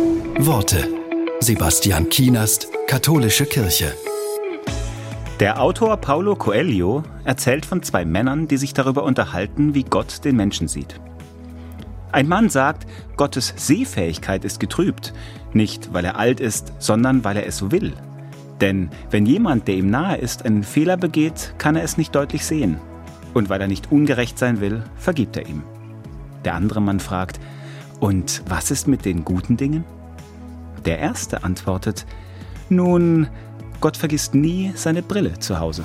Worte. Sebastian Kienast, Katholische Kirche. Der Autor Paulo Coelho erzählt von zwei Männern, die sich darüber unterhalten, wie Gott den Menschen sieht. Ein Mann sagt, Gottes Sehfähigkeit ist getrübt, nicht weil er alt ist, sondern weil er es so will. Denn wenn jemand, der ihm nahe ist, einen Fehler begeht, kann er es nicht deutlich sehen. Und weil er nicht ungerecht sein will, vergibt er ihm. Der andere Mann fragt, und was ist mit den guten Dingen? Der erste antwortet, nun, Gott vergisst nie seine Brille zu Hause.